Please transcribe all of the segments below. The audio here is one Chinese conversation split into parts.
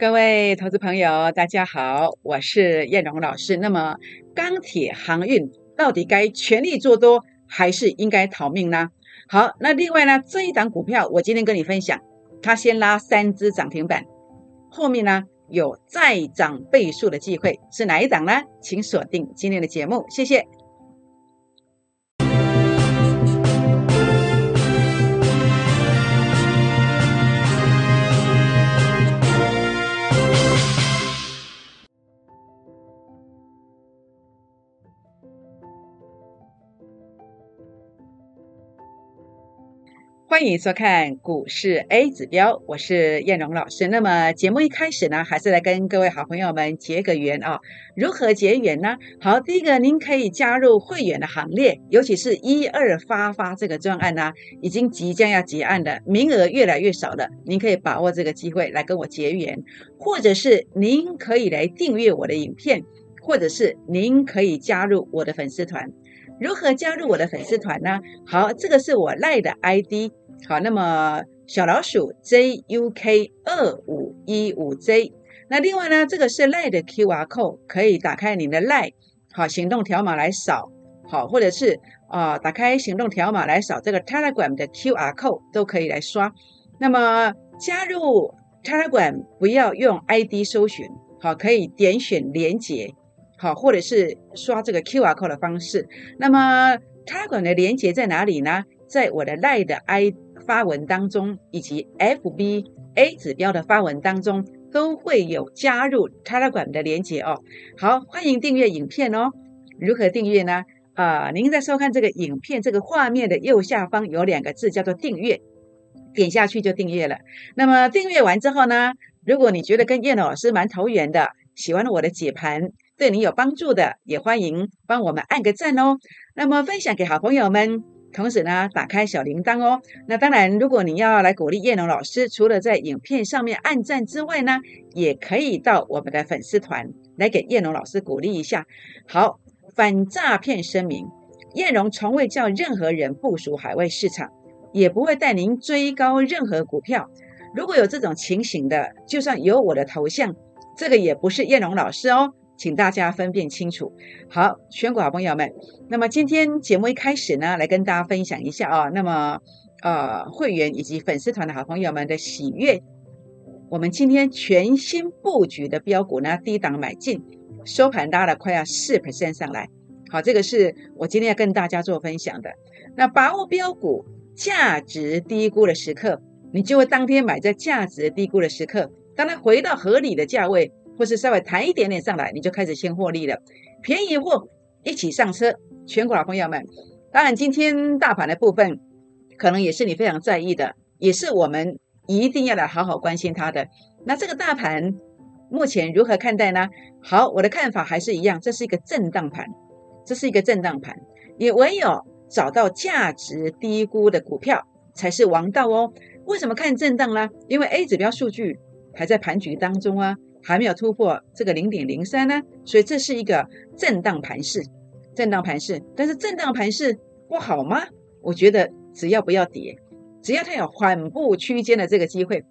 各位投资朋友，大家好，我是燕荣老师。那么，钢铁航运到底该全力做多，还是应该逃命呢？好，那另外呢，这一档股票，我今天跟你分享，它先拉三只涨停板，后面呢有再涨倍数的机会，是哪一档呢？请锁定今天的节目，谢谢。欢迎收看股市 A 指标，我是燕荣老师。那么节目一开始呢，还是来跟各位好朋友们结个缘啊。如何结缘呢？好，第一个，您可以加入会员的行列，尤其是一二发发这个专案呢，已经即将要结案了，名额越来越少了，您可以把握这个机会来跟我结缘，或者是您可以来订阅我的影片，或者是您可以加入我的粉丝团。如何加入我的粉丝团呢？好，这个是我赖的 ID。好，那么小老鼠 JUK 二五一五 J，那另外呢，这个是赖的 QR code，可以打开你的赖，好，行动条码来扫，好，或者是啊，打开行动条码来扫这个 Telegram 的 QR code 都可以来刷。那么加入 Telegram 不要用 ID 搜寻，好，可以点选连接，好，或者是刷这个 QR code 的方式。那么 Telegram 的连接在哪里呢？在我的赖的 I。发文当中，以及 FBA 指标的发文当中，都会有加入 Telegram 的连接哦。好，欢迎订阅影片哦。如何订阅呢？啊，您在收看这个影片这个画面的右下方有两个字叫做订阅，点下去就订阅了。那么订阅完之后呢，如果你觉得跟叶老师蛮投缘的，喜欢我的解盘，对你有帮助的，也欢迎帮我们按个赞哦。那么分享给好朋友们。同时呢，打开小铃铛哦。那当然，如果你要来鼓励叶龙老师，除了在影片上面按赞之外呢，也可以到我们的粉丝团来给叶龙老师鼓励一下。好，反诈骗声明：叶龙从未叫任何人部署海外市场，也不会带您追高任何股票。如果有这种情形的，就算有我的头像，这个也不是叶龙老师哦。请大家分辨清楚。好，选股好朋友们，那么今天节目一开始呢，来跟大家分享一下啊。那么，呃，会员以及粉丝团的好朋友们的喜悦，我们今天全新布局的标股呢，低档买进，收盘拉了快要四 percent 上来。好，这个是我今天要跟大家做分享的。那把握标股价值低估的时刻，你就会当天买在价值低估的时刻，当它回到合理的价位。或是稍微弹一点点上来，你就开始先获利了。便宜货一起上车，全国老朋友们。当然，今天大盘的部分，可能也是你非常在意的，也是我们一定要来好好关心它的。那这个大盘目前如何看待呢？好，我的看法还是一样，这是一个震荡盘，这是一个震荡盘。也唯有找到价值低估的股票才是王道哦。为什么看震荡呢？因为 A 指标数据还在盘局当中啊。还没有突破这个零点零三呢，所以这是一个震荡盘势，震荡盘势。但是震荡盘势不好吗？我觉得只要不要跌，只要它有缓步区间的这个机会，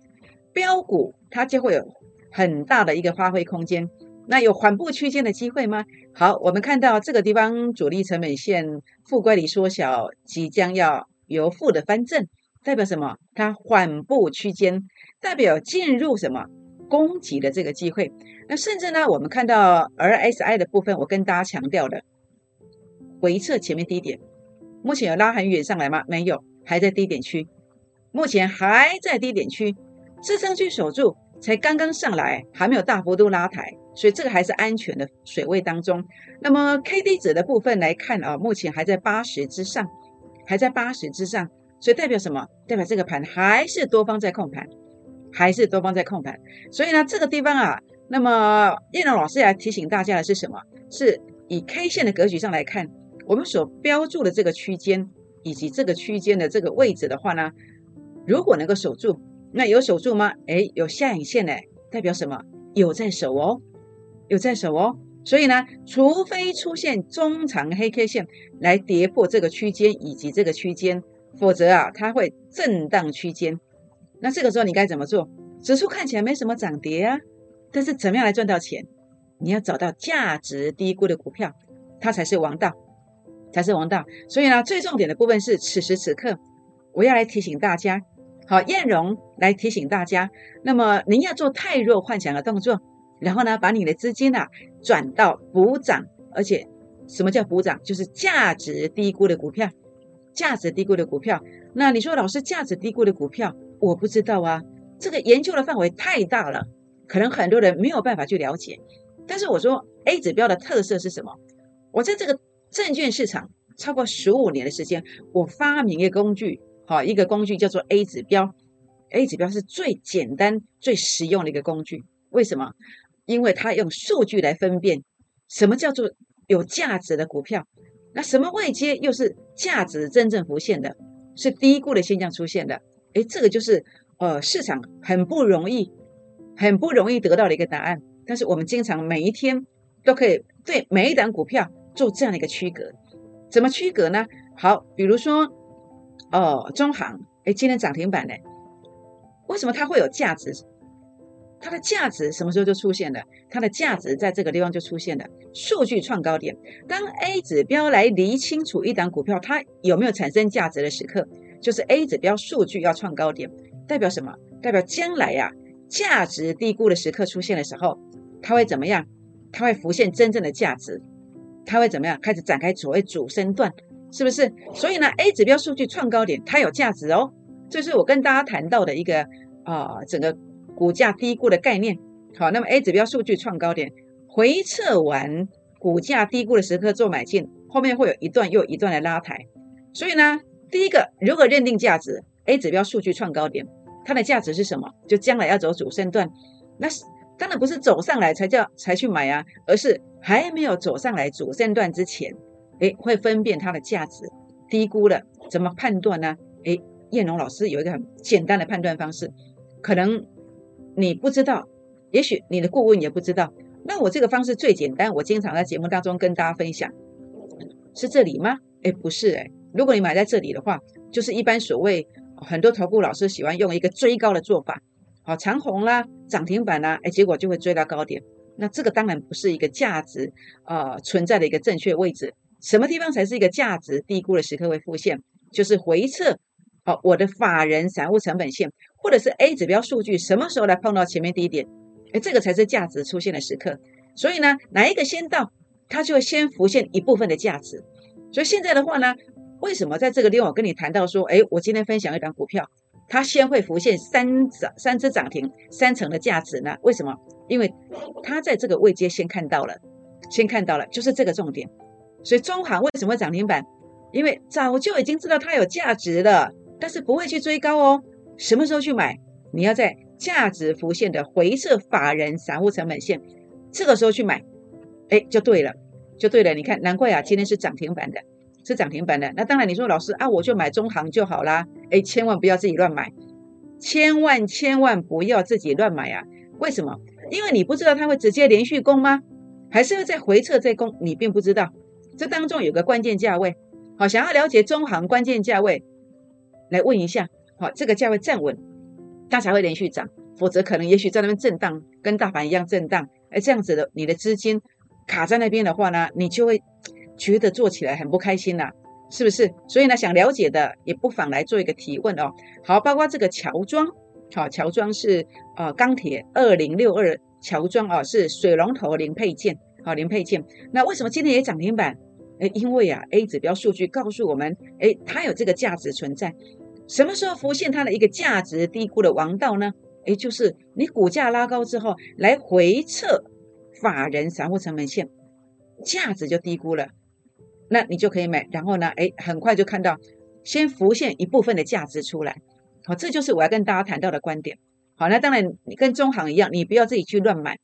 标股它就会有很大的一个发挥空间。那有缓步区间的机会吗？好，我们看到这个地方主力成本线负乖离缩小，即将要由负的翻正，代表什么？它缓步区间，代表进入什么？攻击的这个机会，那甚至呢，我们看到 RSI 的部分，我跟大家强调的回撤前面低点，目前有拉很远上来吗？没有，还在低点区，目前还在低点区，支撑区守住，才刚刚上来，还没有大幅度拉抬，所以这个还是安全的水位当中。那么 K D 值的部分来看啊，目前还在八十之上，还在八十之上，所以代表什么？代表这个盘还是多方在控盘。还是多方在控盘，所以呢，这个地方啊，那么叶龙老师来提醒大家的是什么？是以 K 线的格局上来看，我们所标注的这个区间以及这个区间的这个位置的话呢，如果能够守住，那有守住吗？哎，有下影线呢，代表什么？有在守哦，有在守哦。所以呢，除非出现中长黑 K 线来跌破这个区间以及这个区间，否则啊，它会震荡区间。那这个时候你该怎么做？指数看起来没什么涨跌啊，但是怎么样来赚到钱？你要找到价值低估的股票，它才是王道，才是王道。所以呢，最重点的部分是此时此刻，我要来提醒大家，好，艳荣来提醒大家，那么您要做太弱幻想的动作，然后呢，把你的资金啊转到补涨，而且什么叫补涨？就是价值低估的股票，价值低估的股票。那你说老师，价值低估的股票，我不知道啊，这个研究的范围太大了，可能很多人没有办法去了解。但是我说 A 指标的特色是什么？我在这个证券市场超过十五年的时间，我发明一个工具，好，一个工具叫做 A 指标。A 指标是最简单、最实用的一个工具。为什么？因为它用数据来分辨什么叫做有价值的股票，那什么位阶又是价值真正浮现的，是低估的现象出现的。诶，这个就是呃市场很不容易、很不容易得到的一个答案。但是我们经常每一天都可以对每一档股票做这样的一个区隔，怎么区隔呢？好，比如说哦，中行，哎，今天涨停板呢？为什么它会有价值？它的价值什么时候就出现了？它的价值在这个地方就出现了，数据创高点。当 A 指标来厘清楚一档股票它有没有产生价值的时刻，就是 A 指标数据要创高点，代表什么？代表将来呀，价值低估的时刻出现的时候。它会怎么样？它会浮现真正的价值，它会怎么样？开始展开所谓主升段，是不是？所以呢，A 指标数据创高点，它有价值哦。这是我跟大家谈到的一个啊，整个股价低估的概念。好，那么 A 指标数据创高点，回撤完股价低估的时刻做买进，后面会有一段又一段的拉抬。所以呢，第一个，如果认定价值，A 指标数据创高点，它的价值是什么？就将来要走主升段，那是。当然不是走上来才叫才去买啊，而是还没有走上来主线段之前，诶，会分辨它的价值低估了，怎么判断呢？诶，燕龙老师有一个很简单的判断方式，可能你不知道，也许你的顾问也不知道。那我这个方式最简单，我经常在节目当中跟大家分享，是这里吗？诶，不是诶，如果你买在这里的话，就是一般所谓很多投顾老师喜欢用一个追高的做法。好长红啦，涨停板啦，哎，结果就会追到高点。那这个当然不是一个价值啊存在的一个正确位置。什么地方才是一个价值低估的时刻会复现？就是回撤。好，我的法人散户成本线，或者是 A 指标数据什么时候来碰到前面低点？哎，这个才是价值出现的时刻。所以呢，哪一个先到，它就会先浮现一部分的价值。所以现在的话呢，为什么在这个地方我跟你谈到说，哎，我今天分享一档股票？它先会浮现三涨三只涨停三成的价值呢？为什么？因为它在这个位阶先看到了，先看到了，就是这个重点。所以中行为什么涨停板？因为早就已经知道它有价值了，但是不会去追高哦。什么时候去买？你要在价值浮现的回撤法人散户成本线，这个时候去买，哎，就对了，就对了。你看，难怪啊，今天是涨停板的。是涨停板的，那当然你说老师啊，我就买中行就好啦。哎，千万不要自己乱买，千万千万不要自己乱买啊！为什么？因为你不知道它会直接连续攻吗？还是会再回撤再攻？你并不知道，这当中有个关键价位。好，想要了解中行关键价位，来问一下。好，这个价位站稳，它才会连续涨，否则可能也许在那边震荡，跟大盘一样震荡。哎，这样子的，你的资金卡在那边的话呢，你就会。觉得做起来很不开心呐，是不是？所以呢，想了解的也不妨来做一个提问哦。好，包括这个乔装，好，乔装是呃钢铁二零六二乔装啊，是水龙头零配件，好零配件。那为什么今天也涨停板？哎，因为啊 A 指标数据告诉我们，哎，它有这个价值存在。什么时候浮现它的一个价值低估的王道呢？哎，就是你股价拉高之后，来回撤法人散户成本线，价值就低估了。那你就可以买，然后呢，哎，很快就看到先浮现一部分的价值出来，好，这就是我要跟大家谈到的观点。好，那当然你跟中行一样，你不要自己去乱买，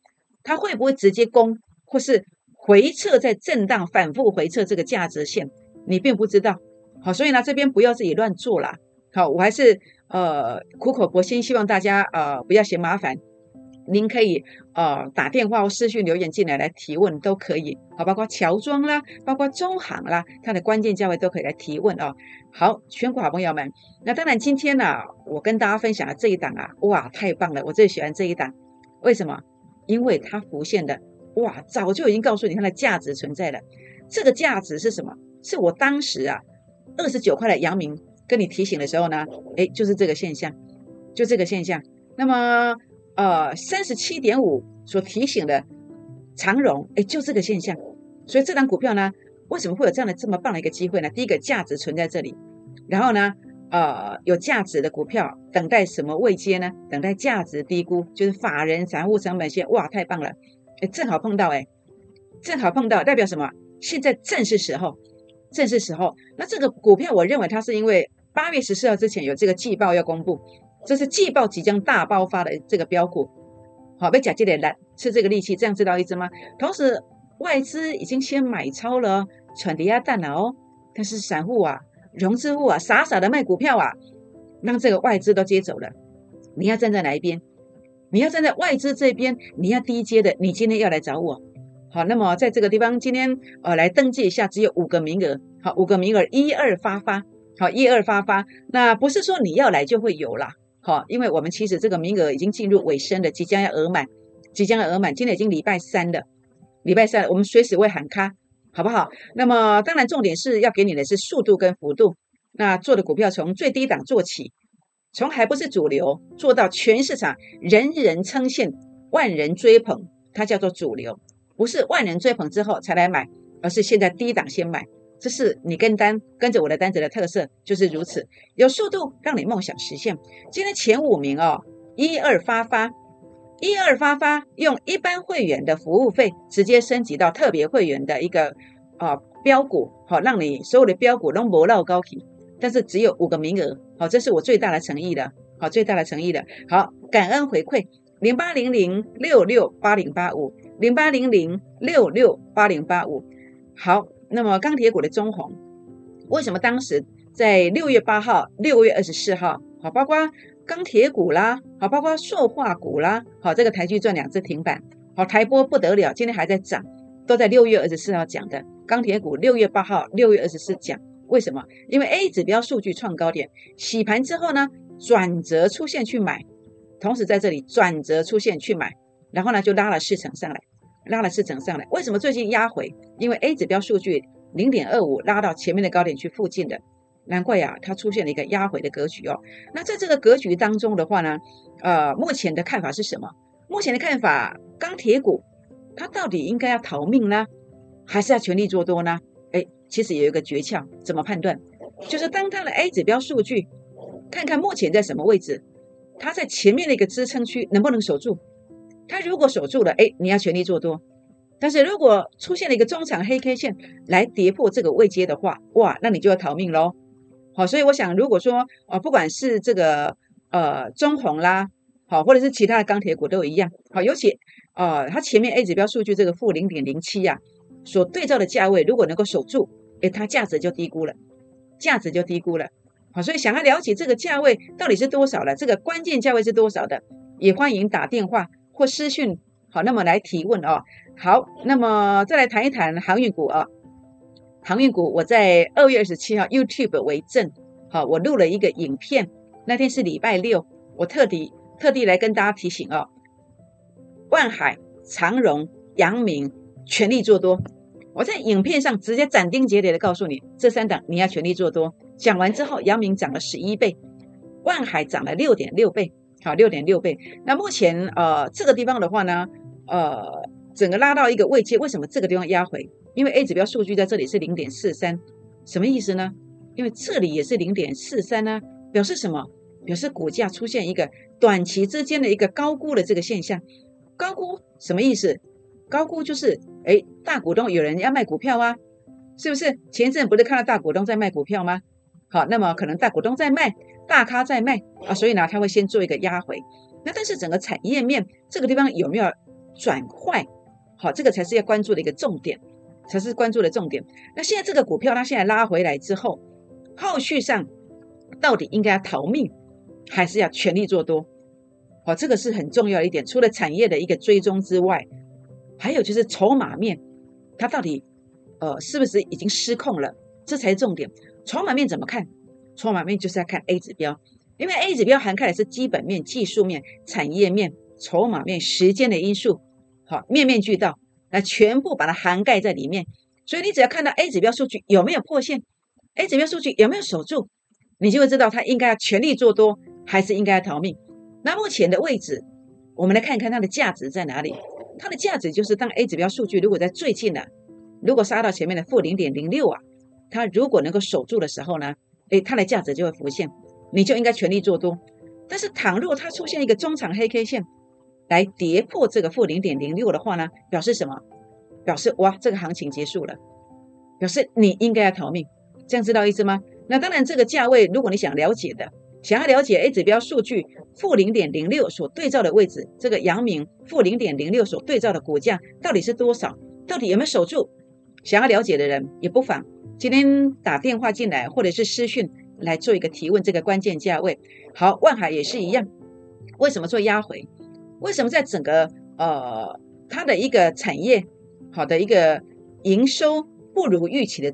它会不会直接攻，或是回撤在震荡反复回撤这个价值线，你并不知道。好，所以呢，这边不要自己乱做啦。好，我还是呃苦口婆心，希望大家呃不要嫌麻烦。您可以呃打电话或私信留言进来来提问都可以，好，包括乔装啦，包括中行啦，它的关键价位都可以来提问哦。好，全国好朋友们，那当然今天呢，我跟大家分享的这一档啊，哇，太棒了，我最喜欢这一档，为什么？因为它浮现的哇，早就已经告诉你它的价值存在了。这个价值是什么？是我当时啊二十九块的阳明跟你提醒的时候呢，哎，就是这个现象，就这个现象。那么呃三十七点五所提醒的长荣，哎，就这个现象。所以这张股票呢，为什么会有这样的这么棒的一个机会呢？第一个价值存在这里，然后呢？呃，有价值的股票等待什么位阶呢？等待价值低估，就是法人散户成本线。哇，太棒了！哎，正好碰到，哎，正好碰到，代表什么？现在正是时候，正是时候。那这个股票，我认为它是因为八月十四号之前有这个季报要公布，这是季报即将大爆发的这个标股。好，被假借的来吃这个利器，这样知道意思吗？同时，外资已经先买超了，喘低压蛋了哦。但是散户啊。融资户啊，傻傻的卖股票啊，让这个外资都接走了。你要站在哪一边？你要站在外资这边，你要低阶的。你今天要来找我，好，那么在这个地方，今天呃来登记一下，只有五个名额，好，五个名额一二发发，好，一二发发。那不是说你要来就会有啦，好，因为我们其实这个名额已经进入尾声了，即将要额满，即将要额满。今天已经礼拜三了，礼拜三我们随时会喊卡。好不好？那么当然，重点是要给你的是速度跟幅度。那做的股票从最低档做起，从还不是主流做到全市场人人称羡、万人追捧，它叫做主流。不是万人追捧之后才来买，而是现在低档先买。这是你跟单跟着我的单子的特色，就是如此。有速度让你梦想实现。今天前五名哦，一二发发。一二发发用一般会员的服务费直接升级到特别会员的一个啊标股，好让你所有的标股都磨到高级，但是只有五个名额，好这是我最大的诚意的，好最大的诚意的，好感恩回馈零八零零六六八零八五零八零零六六八零八五，好，那么钢铁股的中红，为什么当时在六月八号、六月二十四号，好包括。钢铁股啦，好，包括塑化股啦，好，这个台积赚两只停板，好，台波不得了，今天还在涨，都在六月二十四号讲的钢铁股，六月八号、六月二十四讲，为什么？因为 A 指标数据创高点，洗盘之后呢，转折出现去买，同时在这里转折出现去买，然后呢就拉了四成上来，拉了四成上来，为什么最近压回？因为 A 指标数据零点二五拉到前面的高点去附近的。难怪呀，它出现了一个压回的格局哦。那在这个格局当中的话呢，呃，目前的看法是什么？目前的看法，钢铁股它到底应该要逃命呢，还是要全力做多呢？哎，其实有一个诀窍，怎么判断？就是当它的 A 指标数据，看看目前在什么位置，它在前面的一个支撑区能不能守住？它如果守住了，哎，你要全力做多。但是如果出现了一个中长黑 K 线来跌破这个位阶的话，哇，那你就要逃命喽。好，所以我想，如果说啊，不管是这个呃中红啦，好，或者是其他的钢铁股都一样，好，尤其啊，它前面 A 指标数据这个负零点零七呀，所对照的价位如果能够守住，哎，它价值就低估了，价值就低估了。好，所以想要了解这个价位到底是多少了，这个关键价位是多少的，也欢迎打电话或私讯，好，那么来提问哦。好，那么再来谈一谈航运股啊。航运股，我在二月二十七号 YouTube 为证，好，我录了一个影片。那天是礼拜六，我特地特地来跟大家提醒哦，万海、长荣、阳明全力做多。我在影片上直接斩钉截铁的告诉你，这三档你要全力做多。讲完之后，阳明涨了十一倍，万海涨了六点六倍，好，六点六倍。那目前呃这个地方的话呢，呃，整个拉到一个位阶，为什么这个地方压回？因为 A 指标数据在这里是零点四三，什么意思呢？因为这里也是零点四三呢，表示什么？表示股价出现一个短期之间的一个高估的这个现象。高估什么意思？高估就是哎，大股东有人要卖股票啊，是不是？前一阵不是看到大股东在卖股票吗？好，那么可能大股东在卖，大咖在卖啊，所以呢，他会先做一个压回。那但是整个产业面这个地方有没有转坏？好，这个才是要关注的一个重点。才是关注的重点。那现在这个股票，它现在拉回来之后，后续上到底应该要逃命，还是要全力做多？好，这个是很重要一点。除了产业的一个追踪之外，还有就是筹码面，它到底呃是不是已经失控了？这才是重点。筹码面怎么看？筹码面就是要看 A 指标，因为 A 指标涵盖的是基本面、技术面、产业面、筹码面、时间的因素。好面面俱到，那全部把它涵盖在里面。所以你只要看到 A 指标数据有没有破线，A 指标数据有没有守住，你就会知道它应该要全力做多，还是应该要逃命。那目前的位置，我们来看一看它的价值在哪里。它的价值就是当 A 指标数据如果在最近的，如果杀到前面的负零点零六啊，它如果能够守住的时候呢，诶，它的价值就会浮现，你就应该全力做多。但是倘若它出现一个中长黑 K 线来跌破这个负零点零六的话呢，表示什么？表示哇，这个行情结束了，表示你应该要逃命，这样知道意思吗？那当然，这个价位如果你想了解的，想要了解 A 指标数据负零点零六所对照的位置，这个阳明负零点零六所对照的股价到底是多少？到底有没有守住？想要了解的人也不妨今天打电话进来，或者是私讯来做一个提问，这个关键价位。好，万海也是一样，为什么做压回？为什么在整个呃它的一个产业？好的一个营收不如预期的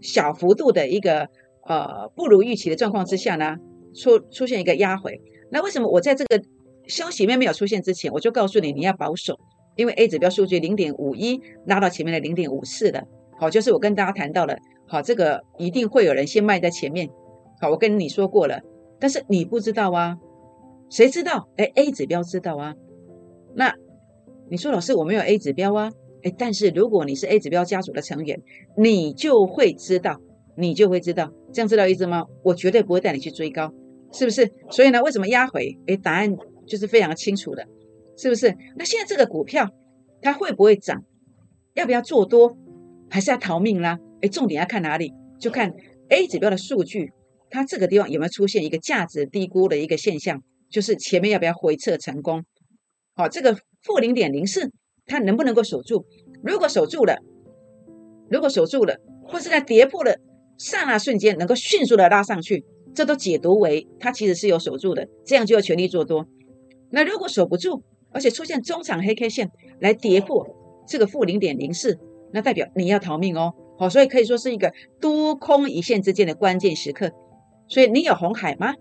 小幅度的一个呃不如预期的状况之下呢，出出现一个压回。那为什么我在这个消息面没有出现之前，我就告诉你你要保守，因为 A 指标数据零点五一拉到前面的零点五四的，好，就是我跟大家谈到了，好，这个一定会有人先卖在前面，好，我跟你说过了，但是你不知道啊，谁知道？哎，A 指标知道啊，那你说老师我没有 A 指标啊？哎，但是如果你是 A 指标家族的成员，你就会知道，你就会知道，这样知道意思吗？我绝对不会带你去追高，是不是？所以呢，为什么压回？哎，答案就是非常清楚的，是不是？那现在这个股票它会不会涨？要不要做多？还是要逃命啦？哎，重点要看哪里？就看 A 指标的数据，它这个地方有没有出现一个价值低估的一个现象？就是前面要不要回撤成功？好，这个负零点零四。它能不能够守住？如果守住了，如果守住了，或是在跌破了刹那瞬间能够迅速的拉上去，这都解读为它其实是有守住的，这样就要全力做多。那如果守不住，而且出现中长黑 K 线来跌破这个负零点零四，那代表你要逃命哦。好，所以可以说是一个多空一线之间的关键时刻。所以你有红海吗？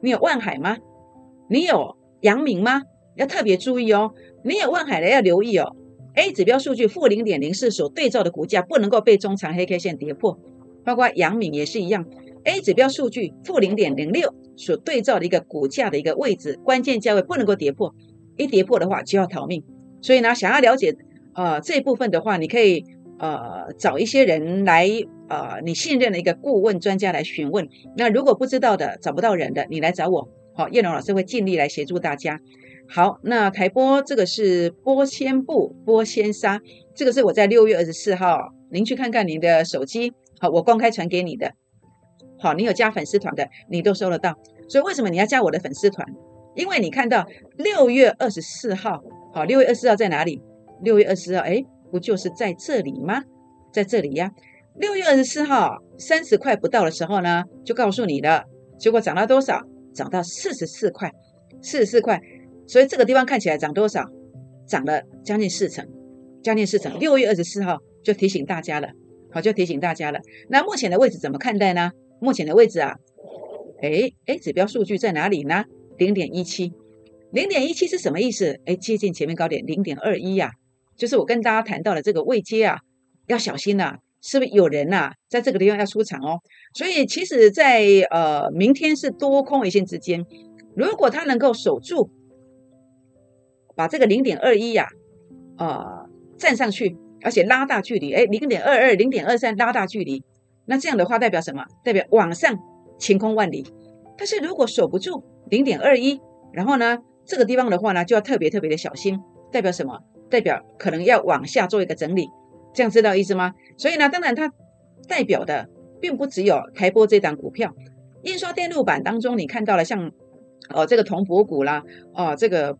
你有万海吗？你有阳明吗？要特别注意哦。你有万海的要留意哦，A 指标数据负零点零四所对照的股价不能够被中长黑 K 线跌破，包括阳明也是一样，A 指标数据负零点零六所对照的一个股价的一个位置关键价位不能够跌破，一跌破的话就要逃命。所以呢，想要了解呃这一部分的话，你可以呃找一些人来呃你信任的一个顾问专家来询问。那如果不知道的找不到人的，你来找我，好，叶龙老师会尽力来协助大家。好，那台波这个是波纤布、波纤纱，这个是我在六月二十四号，您去看看您的手机，好，我公开传给你的。好，你有加粉丝团的，你都收得到。所以为什么你要加我的粉丝团？因为你看到六月二十四号，好，六月二十四号在哪里？六月二十四号，哎，不就是在这里吗？在这里呀。六月二十四号三十块不到的时候呢，就告诉你了，结果涨到多少？涨到四十四块，四十四块。所以这个地方看起来涨多少？涨了将近四成，将近四成。六月二十四号就提醒大家了，好，就提醒大家了。那目前的位置怎么看待呢？目前的位置啊，哎哎，指标数据在哪里呢？零点一七，零点一七是什么意思？哎，接近前面高点零点二一呀，就是我跟大家谈到的这个位阶啊，要小心呐，是不是有人呐在这个地方要出场哦？所以其实，在呃明天是多空一线之间，如果它能够守住。把这个零点二一呀，啊站上去，而且拉大距离，哎，零点二二、零点二三拉大距离，那这样的话代表什么？代表往上晴空万里。但是如果守不住零点二一，然后呢，这个地方的话呢，就要特别特别的小心。代表什么？代表可能要往下做一个整理。这样知道意思吗？所以呢，当然它代表的并不只有台波这档股票，印刷电路板当中你看到了像哦这个铜箔股啦，哦这个。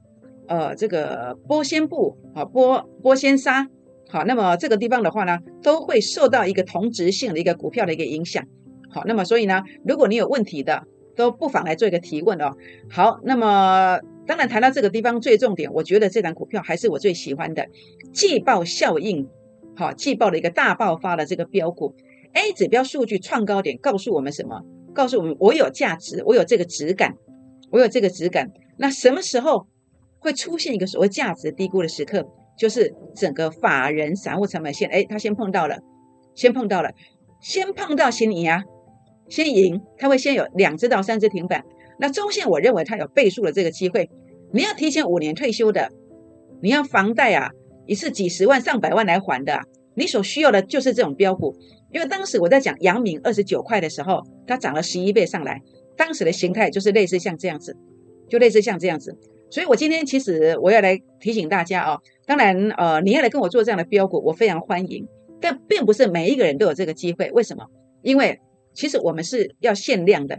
呃，这个玻纤布啊，玻玻纤纱，好，那么这个地方的话呢，都会受到一个同质性的一个股票的一个影响。好，那么所以呢，如果你有问题的，都不妨来做一个提问哦。好，那么当然谈到这个地方最重点，我觉得这档股票还是我最喜欢的季报效应，好，季报的一个大爆发的这个标股，A 指标数据创高点告诉我们什么？告诉我们我有价值，我有这个质感，我有这个质感。那什么时候？会出现一个所谓价值低估的时刻，就是整个法人散户成本线，哎，他先碰到了，先碰到了，先碰到先赢啊，先赢，他会先有两只到三只停板。那中线我认为它有倍数的这个机会。你要提前五年退休的，你要房贷啊，一次几十万上百万来还的，你所需要的就是这种标股。因为当时我在讲阳明二十九块的时候，它涨了十一倍上来，当时的形态就是类似像这样子，就类似像这样子。所以我今天其实我要来提醒大家哦，当然呃你要来跟我做这样的标股，我非常欢迎，但并不是每一个人都有这个机会。为什么？因为其实我们是要限量的，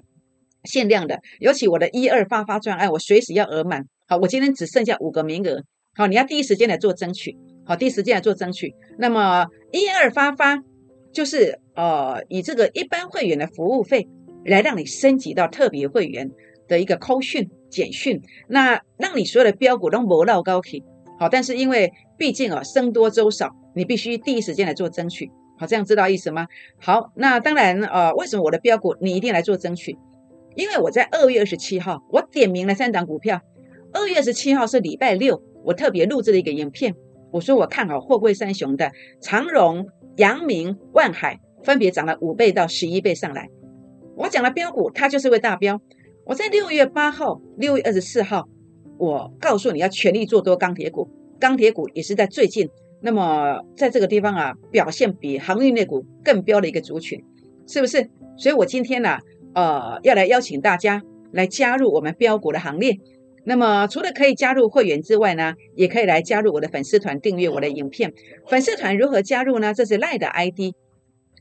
限量的。尤其我的一二发发专案，我随时要额满。好，我今天只剩下五个名额，好，你要第一时间来做争取，好，第一时间来做争取。那么一二发发。就是呃，以这个一般会员的服务费来让你升级到特别会员的一个扣讯简讯，那让你所有的标股都磨到高体。好，但是因为毕竟啊，僧多粥少，你必须第一时间来做争取。好，这样知道意思吗？好，那当然呃，为什么我的标股你一定来做争取？因为我在二月二十七号，我点名了三档股票。二月二十七号是礼拜六，我特别录制了一个影片，我说我看好货柜三雄的长荣。阳明、万海分别涨了五倍到十一倍上来。我讲了标股，它就是位大标。我在六月八号、六月二十四号，我告诉你要全力做多钢铁股。钢铁股也是在最近，那么在这个地方啊，表现比航运类股更标的一个族群，是不是？所以我今天呢，呃，要来邀请大家来加入我们标股的行列。那么除了可以加入会员之外呢，也可以来加入我的粉丝团，订阅我的影片。粉丝团如何加入呢？这是赖的 ID，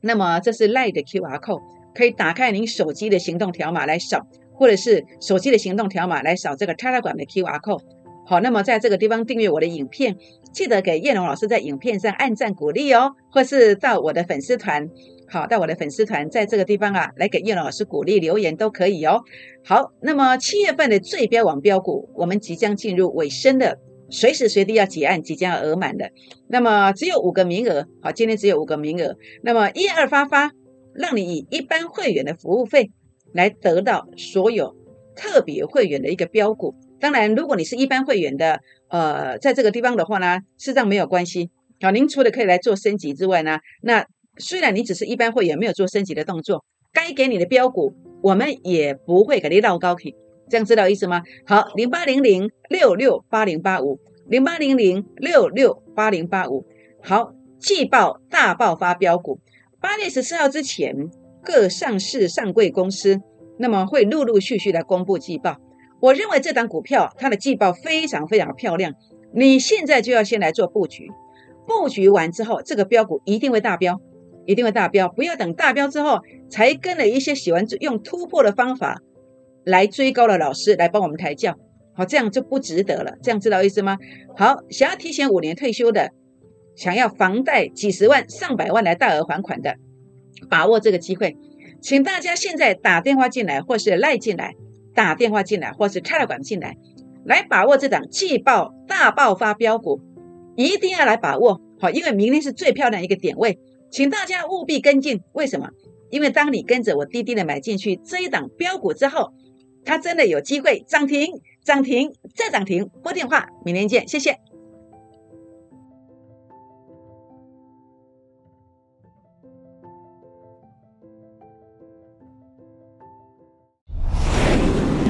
那么这是赖的 QR code，可以打开您手机的行动条码来扫，或者是手机的行动条码来扫这个 Telegram 的 QR code。好，那么在这个地方订阅我的影片，记得给叶龙老师在影片上按赞鼓励哦，或是到我的粉丝团。好，到我的粉丝团，在这个地方啊，来给叶龙老师鼓励留言都可以哦。好，那么七月份的最标网标股，我们即将进入尾声的，随时随地要结案，即将要额满的。那么只有五个名额，好，今天只有五个名额。那么一二发发，让你以一般会员的服务费来得到所有特别会员的一个标股。当然，如果你是一般会员的，呃，在这个地方的话呢，事实上没有关系。好，您除了可以来做升级之外呢，那虽然你只是一般会员，没有做升级的动作，该给你的标股，我们也不会给你绕高铁，这样知道意思吗？好，零八零零六六八零八五，零八零零六六八零八五。好，季报大爆发标股，八月十四号之前，各上市上柜公司，那么会陆陆续续的公布季报。我认为这档股票它的季报非常非常漂亮，你现在就要先来做布局，布局完之后，这个标股一定会大标。一定会大标，不要等大标之后才跟了一些喜欢用突破的方法来追高的老师来帮我们抬轿，好，这样就不值得了。这样知道意思吗？好，想要提前五年退休的，想要房贷几十万、上百万来大额还款的，把握这个机会，请大家现在打电话进来，或是赖进来，打电话进来，或是开了管进来，来把握这档季报大爆发标股，一定要来把握，好，因为明天是最漂亮一个点位。请大家务必跟进，为什么？因为当你跟着我滴滴的买进去这一档标股之后，它真的有机会涨停、涨停再涨停。拨电话，明天见，谢谢。